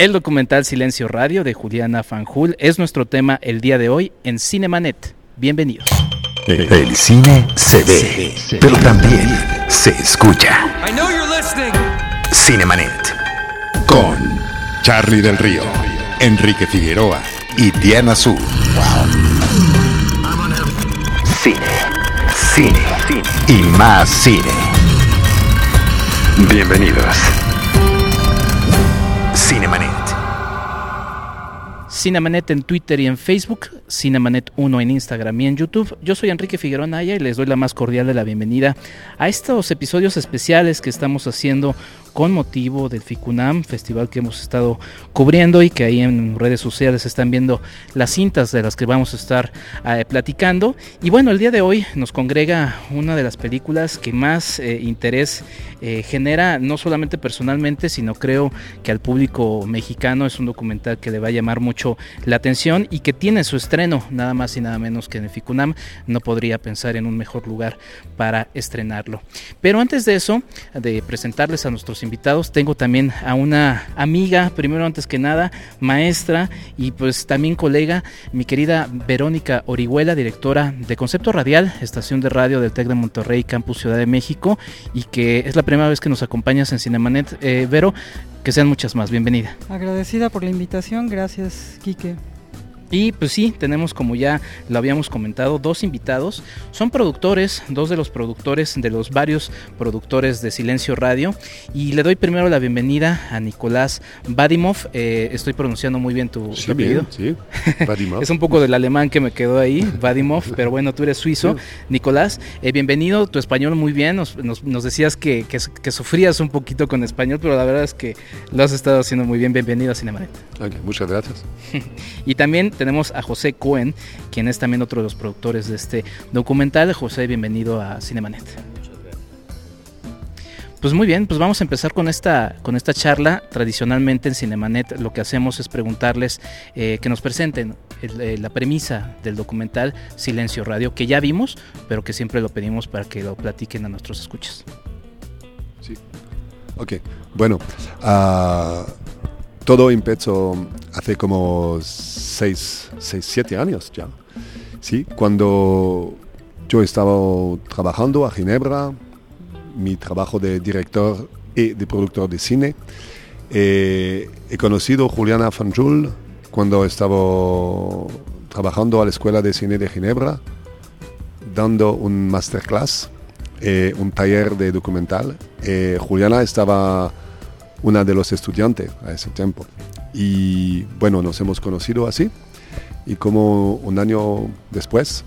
El documental Silencio Radio de Juliana Fanjul es nuestro tema el día de hoy en Cinemanet. Bienvenidos. El cine se ve, pero también se escucha. Cinemanet. Con Charlie del Río, Enrique Figueroa y Diana Azul. Cine, cine, cine y más cine. Bienvenidos. Cinemanet. Cinemanet en Twitter y en Facebook, Cinemanet 1 en Instagram y en YouTube. Yo soy Enrique Figueroa Naya y les doy la más cordial de la bienvenida a estos episodios especiales que estamos haciendo con motivo del FICUNAM, festival que hemos estado cubriendo y que ahí en redes sociales están viendo las cintas de las que vamos a estar eh, platicando. Y bueno, el día de hoy nos congrega una de las películas que más eh, interés eh, genera, no solamente personalmente, sino creo que al público mexicano es un documental que le va a llamar mucho la atención y que tiene su estreno, nada más y nada menos que en el FICUNAM. No podría pensar en un mejor lugar para estrenarlo. Pero antes de eso, de presentarles a nuestros invitados. Tengo también a una amiga, primero antes que nada, maestra y pues también colega, mi querida Verónica Orihuela, directora de Concepto Radial, estación de radio del TEC de Monterrey, Campus Ciudad de México, y que es la primera vez que nos acompañas en Cinemanet. Eh, Vero, que sean muchas más, bienvenida. Agradecida por la invitación, gracias Quique. Y pues sí, tenemos como ya lo habíamos comentado, dos invitados. Son productores, dos de los productores de los varios productores de Silencio Radio. Y le doy primero la bienvenida a Nicolás Badimov. Eh, estoy pronunciando muy bien tu, apellido. sí, Badimov. es un poco del alemán que me quedó ahí, Badimov, pero bueno, tú eres suizo. Nicolás, eh, bienvenido, tu español muy bien. Nos, decías que, que, sufrías un poquito con español, pero la verdad es que lo has estado haciendo muy bien. Bienvenido a Cinemanet. muchas gracias. y también tenemos a José Cohen, quien es también otro de los productores de este documental. José, bienvenido a Cinemanet. Pues muy bien, pues vamos a empezar con esta, con esta charla. Tradicionalmente en Cinemanet lo que hacemos es preguntarles eh, que nos presenten eh, la premisa del documental Silencio Radio, que ya vimos, pero que siempre lo pedimos para que lo platiquen a nuestros escuchas. Sí, ok. Bueno, uh, todo empezó hace como 6, 7 años ya. ¿sí? Cuando yo estaba trabajando a Ginebra, mi trabajo de director y de productor de cine, eh, he conocido a Juliana Fanjul cuando estaba trabajando a la Escuela de Cine de Ginebra, dando un masterclass, eh, un taller de documental. Eh, Juliana estaba una de los estudiantes a ese tiempo. Y bueno, nos hemos conocido así. Y como un año después,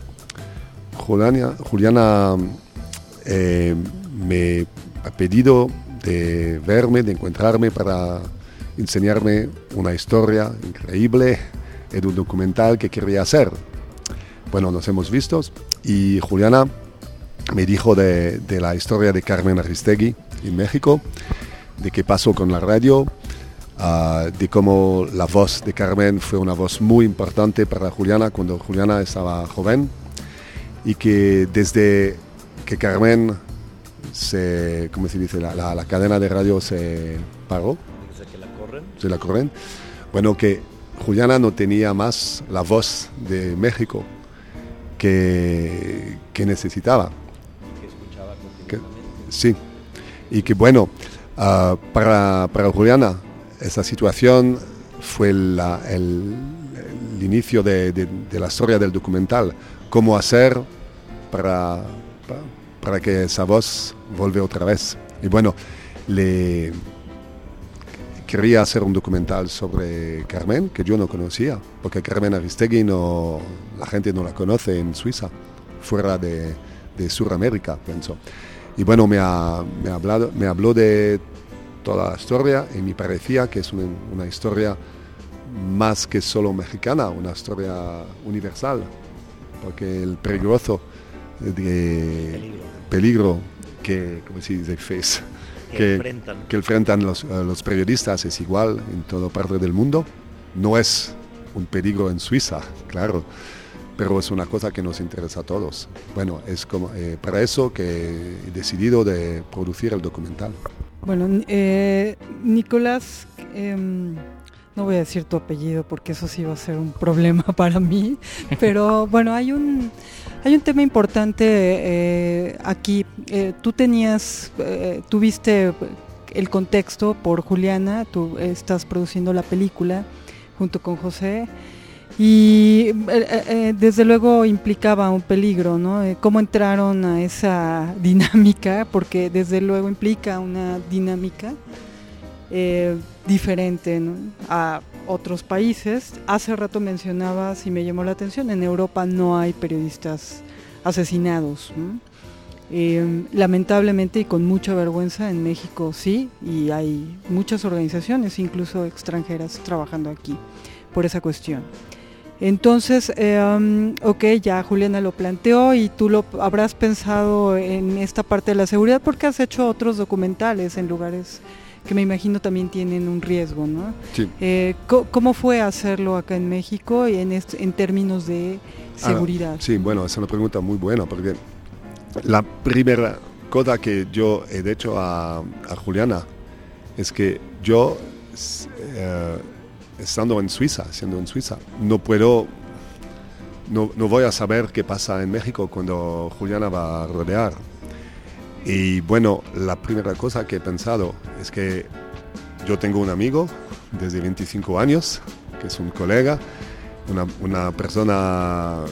Juliana, Juliana eh, me ha pedido de verme, de encontrarme para enseñarme una historia increíble de un documental que quería hacer. Bueno, nos hemos visto y Juliana me dijo de, de la historia de Carmen Aristegui en México de qué pasó con la radio, ah, de cómo la voz de Carmen fue una voz muy importante para Juliana cuando Juliana estaba joven y que desde que Carmen se, ¿cómo se dice? La, la, cadena de radio se paró. ¿Se la corren? Se la corren. Bueno, que Juliana no tenía más la voz de México que, que necesitaba. Que escuchaba que, Sí. Y que bueno, Ah, para, para, Juliana, esa situación fue el, el, inicio de, de, la historia del documental. Cómo hacer para, para, que esa voz vuelva otra vez. Y bueno, le quería hacer un documental sobre Carmen, que yo no conocía, porque Carmen Aristegui no, la gente no la conoce en Suiza, fuera de, de Sudamérica, pienso. Y bueno, me, ha, me, hablado, me habló de toda la historia y me parecía que es una, historia más que solo mexicana, una historia universal, porque el peligroso de peligro, que, como se dice, face, que, enfrentan, que enfrentan los, los, periodistas es igual en toda parte del mundo. No es un peligro en Suiza, claro, pero es una cosa que nos interesa a todos. Bueno, es como, eh, para eso que he decidido de producir el documental. Bueno, eh, Nicolás, em, no voy a decir tu apellido porque eso sí va a ser un problema para mí, pero bueno, hay un, hay un tema importante eh, aquí. Eh, tú tenías, eh, tuviste el contexto por Juliana, tú estás produciendo la película junto con José. Y desde luego implicaba un peligro, ¿no? cómo entraron a esa dinámica, porque desde luego implica una dinámica eh, diferente a otros países. Hace rato mencionabas y me llamó la atención, en Europa no hay periodistas asesinados. Eh, lamentablemente y con mucha vergüenza en México sí, y hay muchas organizaciones, incluso extranjeras, trabajando aquí por esa cuestión. Entonces, eh, ok, ya Juliana lo planteó y tú lo habrás pensado en esta parte de la seguridad porque has hecho otros documentales en lugares que me imagino también tienen un riesgo, ¿no? Sí. Eh, ¿Cómo fue hacerlo acá en México en, en términos de ah, seguridad? sí, bueno, es una pregunta muy buena porque la primera cosa que yo he dicho a, Juliana es que yo, eh, estando en Suiza, siendo en Suiza, no puedo, no, no voy a saber qué pasa en México cuando Juliana va a rodear y bueno, la primera cosa que he pensado es que yo tengo un amigo desde 25 años, que es un colega, una, persona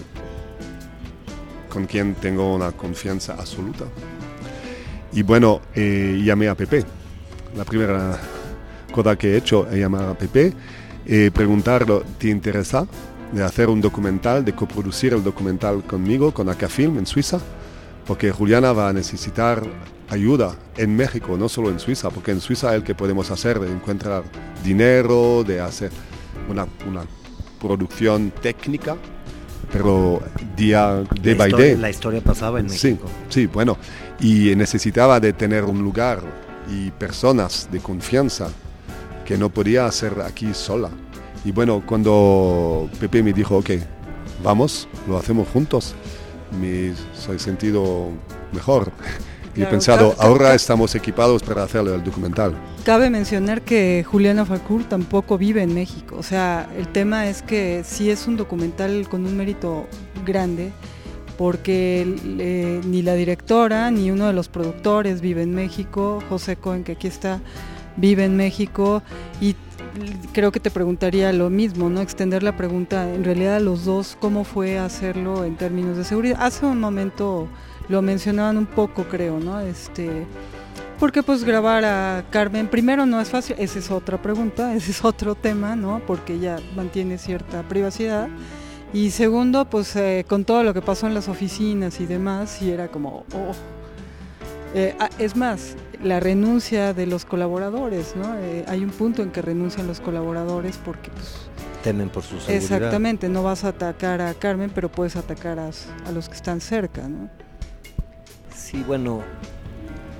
con quien tengo una confianza absoluta. Y bueno, eh, llamé a Pepe. La primera cosa que he hecho es llamar a Pepe y preguntarle, ¿te interesa de hacer un documental, de coproducir el documental conmigo, con Acafilm en Suiza? porque Juliana va a necesitar ayuda en México, no solo en Suiza, porque en Suiza es el que podemos hacer, de encontrar dinero, de hacer una, una producción técnica, pero día de by day. La historia pasaba en México. Sí, sí, bueno, y necesitaba de tener un lugar y personas de confianza que no podía hacer aquí sola. Y bueno, cuando Pepe me dijo, ok, vamos, lo hacemos juntos me soy sentido mejor. y he pensado, ahora estamos equipados para hacerle el documental. Cabe mencionar que Juliana Falcour tampoco vive en México. O sea, el tema es que sí es un documental con un mérito grande, porque ni la directora ni uno de los productores vive en México. José Cohen, que aquí está, vive en México. Y creo que te preguntaría lo mismo, ¿no? Extender la pregunta, en realidad a los dos, ¿cómo fue hacerlo en términos de seguridad? Hace un momento lo mencionaban un poco, creo, ¿no? Este, porque pues grabar a Carmen, primero no es fácil, esa es otra pregunta, ese es otro tema, ¿no? Porque ella mantiene cierta privacidad. Y segundo, pues eh, con todo lo que pasó en las oficinas y demás, y era como, oh. Eh, ah, es más, la renuncia de los colaboradores, ¿no? Eh, hay un punto en que renuncian los colaboradores porque pues, temen por su seguridad. Exactamente, no vas a atacar a Carmen, pero puedes atacar a, los que están cerca, ¿no? Sí, bueno,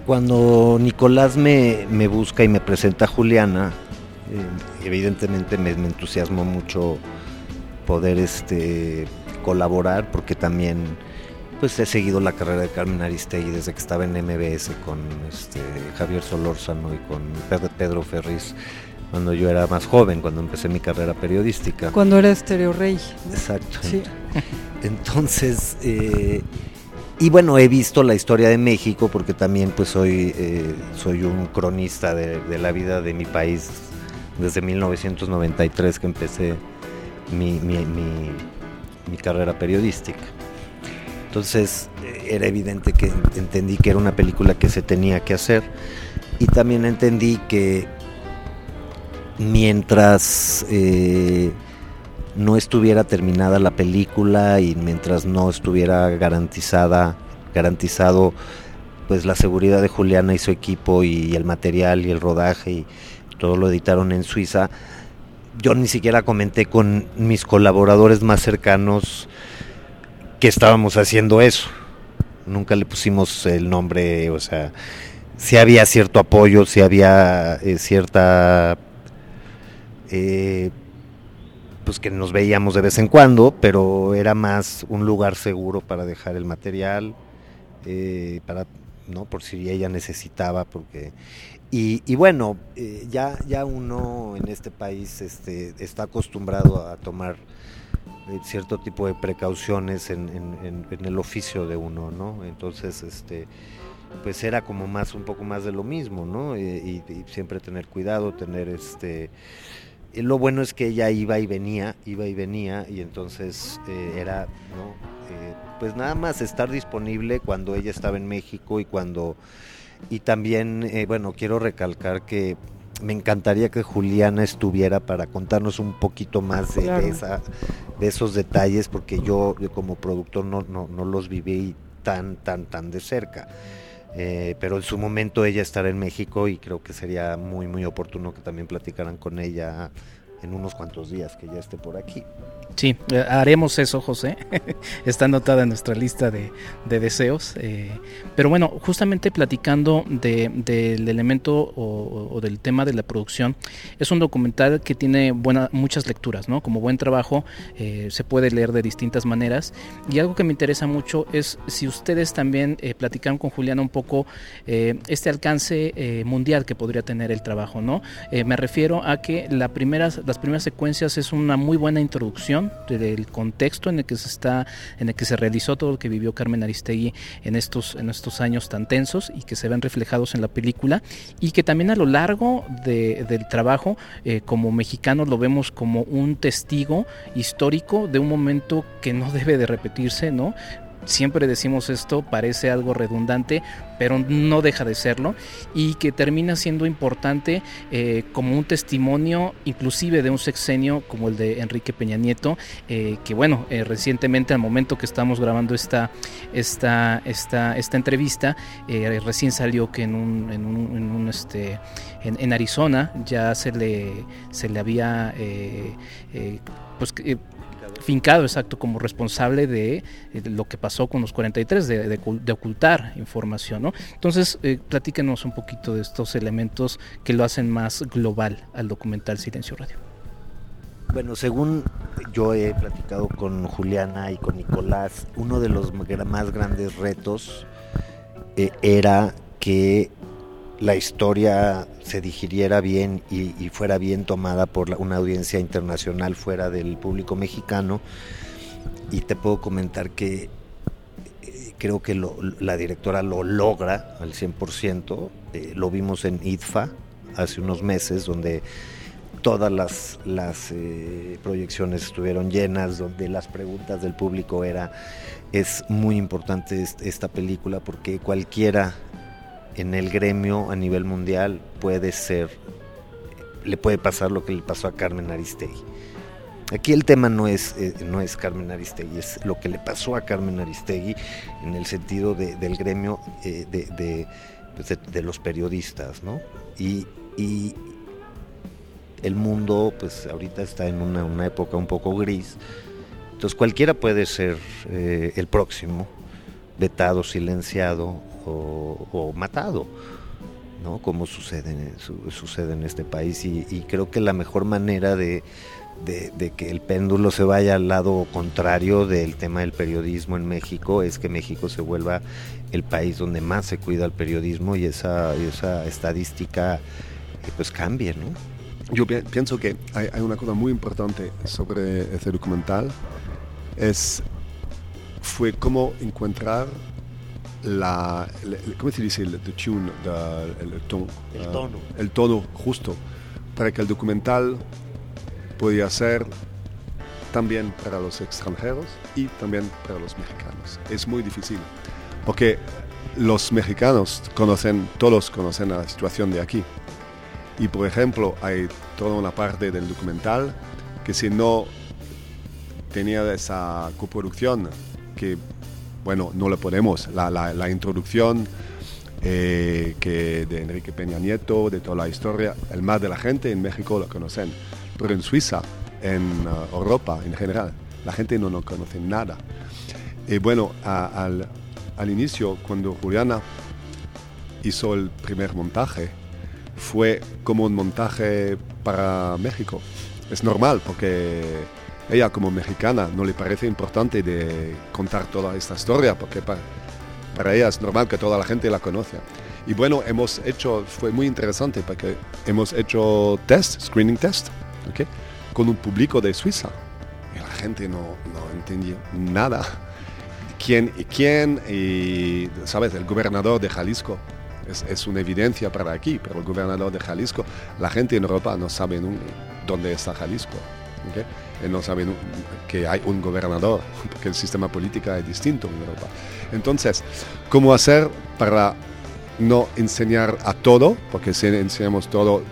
cuando Nicolás me, busca y me presenta a Juliana, eh, evidentemente me, me, entusiasmó mucho poder este, colaborar porque también pues he seguido la carrera de Carmen Aristegui desde que estaba en MBS con este, Javier Solórzano y con Pedro Ferriz cuando yo era más joven, cuando empecé mi carrera periodística. Cuando era Estereo Rey. Exacto. Entonces, eh, y bueno, he visto la historia de México porque también pues soy, eh, soy un cronista de, la vida de mi país desde 1993 que empecé mi, mi carrera periodística. Entonces eh, era evidente que entendí que era una película que se tenía que hacer. Y también entendí que mientras eh, no estuviera terminada la película y mientras no estuviera garantizada garantizado pues la seguridad de Juliana y su equipo y el material y el rodaje y todo lo editaron en Suiza yo ni siquiera comenté con mis colaboradores más cercanos que estábamos haciendo eso. Nunca le pusimos el nombre, o sea, si había cierto apoyo, si había eh, cierta... Eh, pues que nos veíamos de vez en cuando, pero era más un lugar seguro para dejar el material, eh, para ¿no? Por si ella necesitaba, porque... Y, y bueno, eh, ya, ya uno en este país este, está acostumbrado a tomar cierto tipo de precauciones en, en, en, el oficio de uno, ¿no? Entonces, este, pues era como más, un poco más de lo mismo, ¿no? Y, y, y siempre tener cuidado, tener este... Lo bueno es que ella iba y venía, iba y venía, y entonces eh, era, ¿no? Eh, pues nada más estar disponible cuando ella estaba en México y cuando... Y también, eh, bueno, quiero recalcar que me encantaría que Juliana estuviera para contarnos un poquito más de, Claro. de esa, de esos detalles, porque yo, como productor no, no, no los viví tan, tan, tan de cerca. Eh, pero en su momento ella estará en México y creo que sería muy, muy oportuno que también platicaran con ella en unos cuantos días que ya esté por aquí. Sí, eh, haremos eso, José. Está anotada en nuestra lista de, de deseos. eh, pero bueno, justamente platicando de- del elemento o, o del tema de la producción, es un documental que tiene buena, muchas lecturas, ¿no? Como buen trabajo, eh, se puede leer de distintas maneras. Y algo que me interesa mucho es si ustedes también eh, platicaron con Juliana un poco eh, este alcance eh, mundial que podría tener el trabajo, ¿no? Me refiero a que la primeras, las primeras secuencias es una muy buena introducción del contexto en el que se está, en el que se realizó todo lo que vivió Carmen Aristegui en estos, en estos años tan tensos y que se ven reflejados en la película y que también a lo largo de- del trabajo eh, como mexicanos lo vemos como un testigo histórico de un momento que no debe de repetirse, ¿no? Siempre decimos esto, parece algo redundante, pero no deja de serlo y que termina siendo importante eh, como un testimonio inclusive de un sexenio como el de Enrique Peña Nieto, eh, que bueno, eh, recientemente al momento que estamos grabando esta, esta, esta, esta entrevista, recién salió que en un, en un, en un, este, en, en Arizona ya se le, se le había pues, fincado exacto como responsable de, eh, lo que pasó con los 43, de, de, ocul- de ocultar información. ¿no? Entonces, eh, platíquenos un poquito de estos elementos que lo hacen más global al documental Silencio Radio. Bueno, según yo he platicado con Juliana y con Nicolás, uno de los más grandes retos eh, era que la historia se digiriera bien y, fuera bien tomada por una audiencia internacional fuera del público mexicano. Y te puedo comentar que eh, creo que la directora lo logra al 100%. Eh, lo vimos en IDFA hace unos meses, donde todas las, eh, proyecciones estuvieron llenas, donde las preguntas del público era, es muy importante est- esta película porque cualquiera en el gremio a nivel mundial puede ser, le puede pasar lo que le pasó a Carmen Aristegui. Aquí el tema no es, eh, no es Carmen Aristegui, es lo que le pasó a Carmen Aristegui en el sentido de- del gremio eh, pues, de- de los periodistas, ¿no? Y, y el mundo, pues ahorita está en una, una época un poco gris, entonces cualquiera puede ser eh, el próximo, vetado, silenciado o, matado. ¿no? como sucede, en- su- sucede en este país y, creo que la mejor manera de, que el péndulo se vaya al lado contrario del tema del periodismo en México es que México se vuelva el país donde más se cuida el periodismo y esa, y esa estadística eh, pues cambie, ¿no? Yo pi- pienso que hay, hay una cosa muy importante sobre este documental. Es, fue cómo encontrar la, el- ¿cómo se dice? El the tune, the- el, el tono, El ah, tono. el tono justo para que el documental podía ser también para los extranjeros y también para los mexicanos. Es muy difícil porque los mexicanos conocen, todos conocen la situación de aquí. Y por ejemplo, hay toda una parte del documental que si no tenía esa coproducción, que bueno, no le podemos, la, introducción eh, que de Enrique Peña Nieto, de toda la historia, el más de la gente en México lo conocen, pero en Suiza, en uh, Europa en general, la gente no, no conoce nada. Y bueno, a- al, al inicio, cuando Juliana hizo el primer montaje, fue como un montaje para México. Es normal porque ella como mexicana no le parece importante de contar toda esta historia porque pa- para ella es normal que toda la gente la conozca. Y bueno, hemos hecho, fue muy interesante porque hemos hecho test, screening test, ¿ok? con un público de Suiza. Y la gente no, no entendía nada. ¿Quién y quién? Y, ¿sabes? El gobernador de Jalisco. Es, es, una evidencia para aquí, pero el gobernador de Jalisco, la gente en Europa no sabe dónde está Jalisco. ¿okay? No sabe que hay un gobernador, porque el sistema político es distinto en Europa. Entonces, ¿cómo hacer para no enseñar a todo? Porque si enseñamos todo,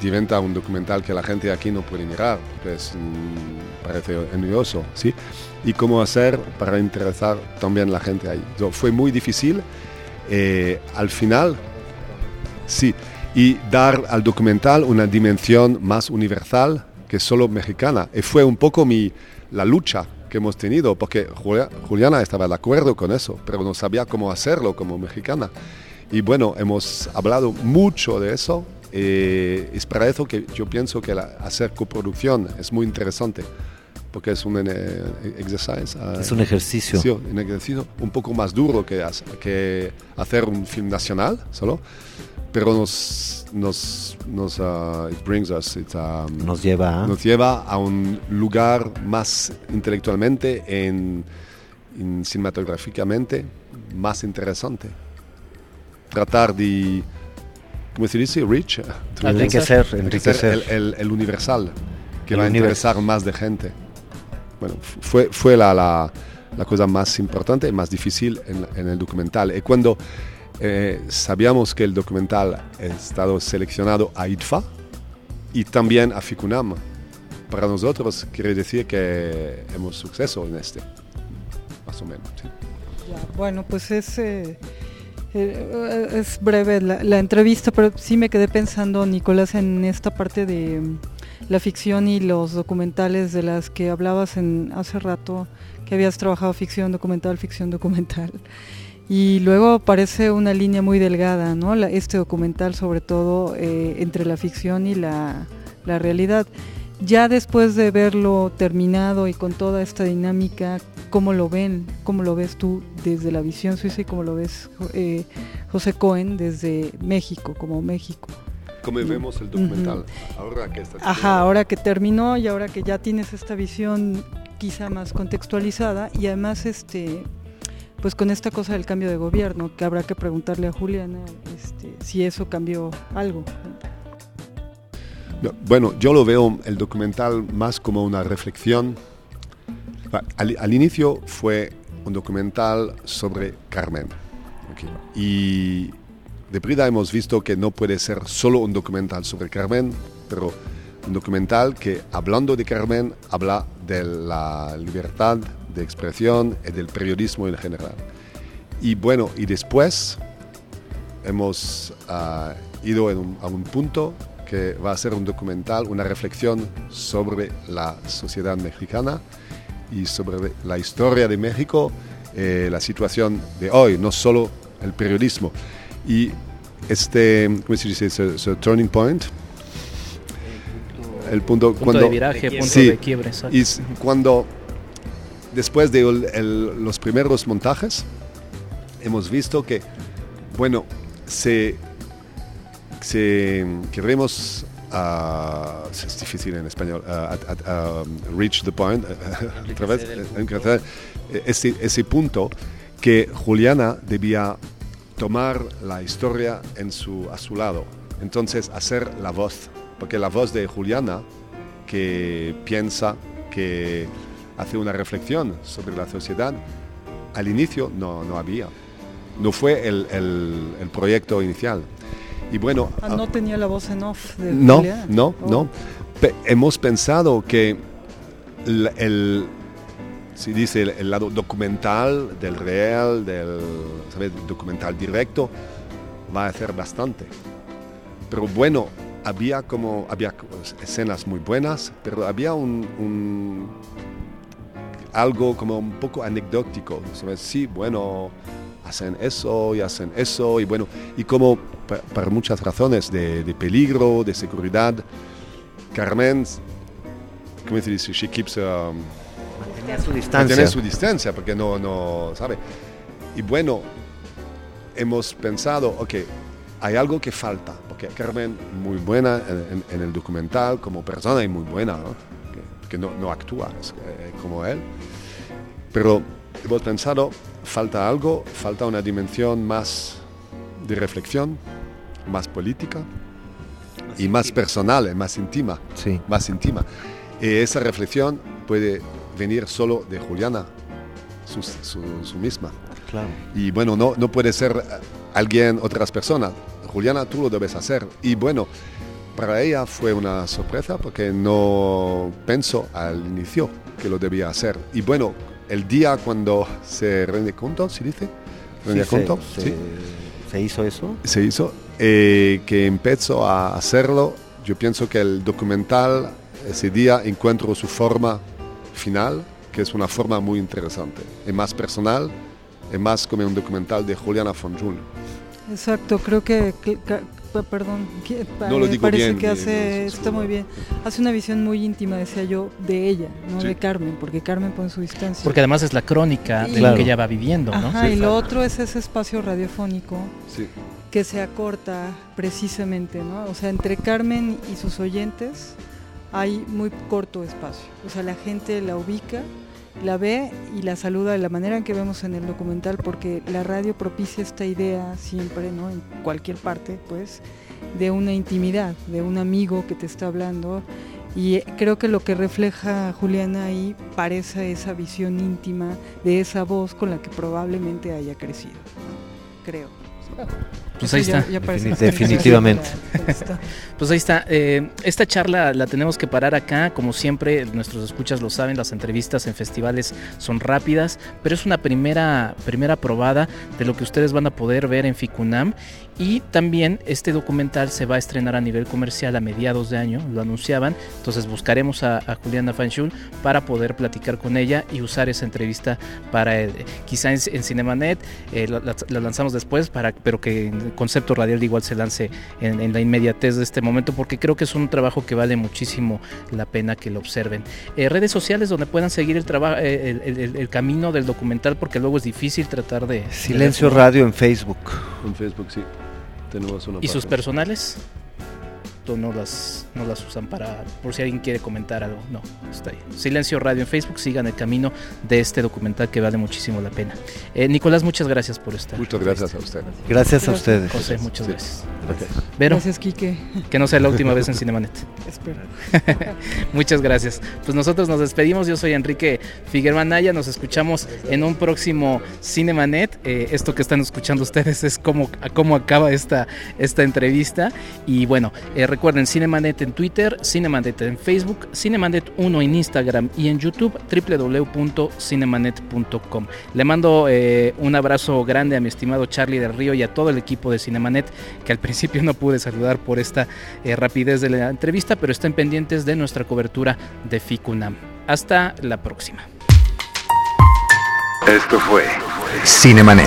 diventa un documental que la gente aquí no puede mirar, que es, parece envidioso, ¿sí? Y cómo hacer para interesar también a la gente ahí. fue muy difícil. Eh, al final, sí, y dar al documental una dimensión más universal que solo mexicana. Y fue un poco mi, la lucha que hemos tenido, porque Juliana estaba de acuerdo con eso, pero no sabía cómo hacerlo como mexicana. Y bueno, hemos hablado mucho de eso. Eh, es para eso que yo pienso que hacer coproducción es muy interesante, porque es un eh, ejercicio. Ah, es un ejercicio. Sí, un ejercicio un poco más duro que, que hacer un film nacional solo, pero nos nos, nos, uh, brings us, um, nos, lleva nos lleva a un lugar más intelectualmente, en, cinematográficamente, más interesante. Tratar de, ¿cómo se dice? Rich. Enriquecer, enriquecer. El, el, universal, que va a interesar más de gente. Bueno, fue, fue la, la, la cosa más importante y más difícil en, en el documental. Y cuando eh, sabíamos que el documental ha estado seleccionado a IDFA y también a FICUNAM. Para nosotros quiere decir que hemos suceso en este, más o menos. bueno, pues es, eh, eh, breve la, entrevista, pero sí me quedé pensando, Nicolás, en esta parte de mm, la ficción y los documentales de las que hablabas hace rato, que habías trabajado ficción documental, ficción documental. Y luego aparece una línea muy delgada, ¿no? este documental sobre todo eh, entre la ficción y la, realidad. Ya después de verlo terminado y con toda esta dinámica, ¿cómo lo ven? ¿Cómo lo ves tú desde la visión suiza y cómo lo ves eh, José Cohen desde México, como México? ¿Cómo vemos el documental? Ahora que está Ajá, ahora que terminó y ahora que ya tienes esta visión quizá más contextualizada y además este pues con esta cosa del cambio de gobierno, que habrá que preguntarle a Juliana este, si eso cambió algo. Bueno, yo lo veo el documental más como una reflexión. Al, inicio fue un documental sobre Carmen. Y de Brida hemos visto que no puede ser solo un documental sobre Carmen, pero un documental que hablando de Carmen habla de la libertad de expresión y del periodismo en general. Y bueno, y después hemos ah, ido a un punto que va a ser un documental, una reflexión sobre la sociedad mexicana y sobre la historia de México, eh, la situación de hoy, no solo el periodismo. Y este, ¿cómo se dice? Es turning point. El punto, cuando, de viraje, punto de quiebre. Y cuando después de los primeros montajes, hemos visto que, bueno, se, queremos, ah, es difícil en español, uh, reach the point, otra vez, ese, ese punto que Juliana debía tomar la historia en su, a su lado, entonces hacer la voz, porque la voz de Juliana que piensa que hace una reflexión sobre la sociedad, al inicio no, no había. No fue el, el, proyecto inicial. Y bueno, ah, no tenía la voz en off. De no, no, oh. no. hemos pensado que el, si dice el, lado documental del real, del documental directo, va a ser bastante. Pero bueno, había como había escenas muy buenas, pero había un algo como un poco anecdótico. Sí, bueno, hacen eso y hacen eso, y bueno, y como para muchas razones de, peligro, de seguridad, Carmen, ¿cómo se dice? She keeps... su distancia. su distancia, porque no, no, ¿sabe? Y bueno, hemos pensado, ok, hay algo que falta, porque Carmen muy buena en, en- en el documental como persona y muy buena, ¿no? Que, no, no actúa es, eh, como él, pero hemos pensado, falta algo, falta una dimensión más de reflexión, más política y más personal, más íntima Sí. más íntima. Y esa reflexión puede venir solo de Juliana, su, su- su misma. Claro. Y bueno, no, no puede ser eh, alguien, otras personas. Juliana, tú lo debes hacer. Y bueno, para ella fue una sorpresa porque no pensó al inicio que lo debía hacer. Y bueno, el día cuando se rende cuenta, ¿se dice? ¿Rende Sí, cuenta? se, Sí se- se hizo eso. se hizo, eh, que empezó a hacerlo, yo pienso que el documental ese día encuentro su forma final, que es una forma muy interesante, es más personal, es más como un documental de Juliana Fonjul. Exacto, creo que, perdón, que No lo me digo parece bien, que hace, está muy bien, hace una visión muy íntima, decía yo, de ella, no Sí. de Carmen, porque Carmen pone su distancia. Porque además es la crónica de Claro. lo que ella va viviendo, ¿no? Ajá, Sí, y lo otro es ese espacio radiofónico Sí, que se acorta precisamente, ¿no? O sea, entre Carmen y sus oyentes hay muy corto espacio. O sea, la gente la ubica, la ve y la saluda de la manera en que vemos en el documental, porque la radio propicia esta idea siempre, ¿no? En cualquier parte, pues, de una intimidad, de un amigo que te está hablando. Y creo que lo que refleja Juliana ahí parece esa visión íntima de esa voz con la que probablemente haya crecido. Creo. Pues ahí ya- está. ya definitivamente. Pues ahí está. Eh, esta charla la tenemos que parar acá. Como siempre, nuestros escuchas lo saben, las entrevistas en festivales son rápidas, pero es una primera, primera probada de lo que ustedes van a poder ver en Ficunam. Y también este documental se va a estrenar a nivel comercial a mediados de año, lo anunciaban. Entonces buscaremos a, a Juliana Fanchul para poder platicar con ella y usar esa entrevista para eh, quizá en, en Cinemanet, eh, la, la- la lanzamos después, para, pero que en concepto radial igual se lance en, en la inmediatez de este momento, porque creo que es un trabajo que vale muchísimo la pena que lo observen. Eh, redes sociales donde puedan seguir el, traba- eh, el, el- el- el camino del documental, porque luego es difícil tratar de... Silencio de- Radio en Facebook. en Facebook sí. Tenemos una ¿Y sus personales? ¿O no las, no las usan para, por si alguien quiere comentar algo? No, está ahí. Silencio Radio en Facebook, sigan el camino de este documental que vale muchísimo la pena. Eh, Nicolás, muchas gracias por estar. Muchas gracias a usted. Gracias a ustedes. José, muchas Sí. gracias. Vero, Gracias, Quique. que no sea la última vez en Cinemanet. Espero. Muchas gracias. Pues nosotros nos despedimos. Yo soy Enrique Figueroa Naya. Nos escuchamos en un próximo Cinemanet. Eh, esto que están escuchando ustedes es cómo, cómo acaba esta, esta entrevista. Y bueno, eh, recuerden Cinemanet en Twitter, Cinemanet en Facebook, Cinemanet 1 en Instagram y en YouTube www.cinemanet.com. Le mando eh, un abrazo grande a mi estimado Charlie del Río y a todo el equipo de Cinemanet que al principio no pude saludar por esta eh, rapidez de la entrevista, pero estén pendientes de nuestra cobertura de FICUNAM. Hasta la próxima. Esto fue Cinemanet.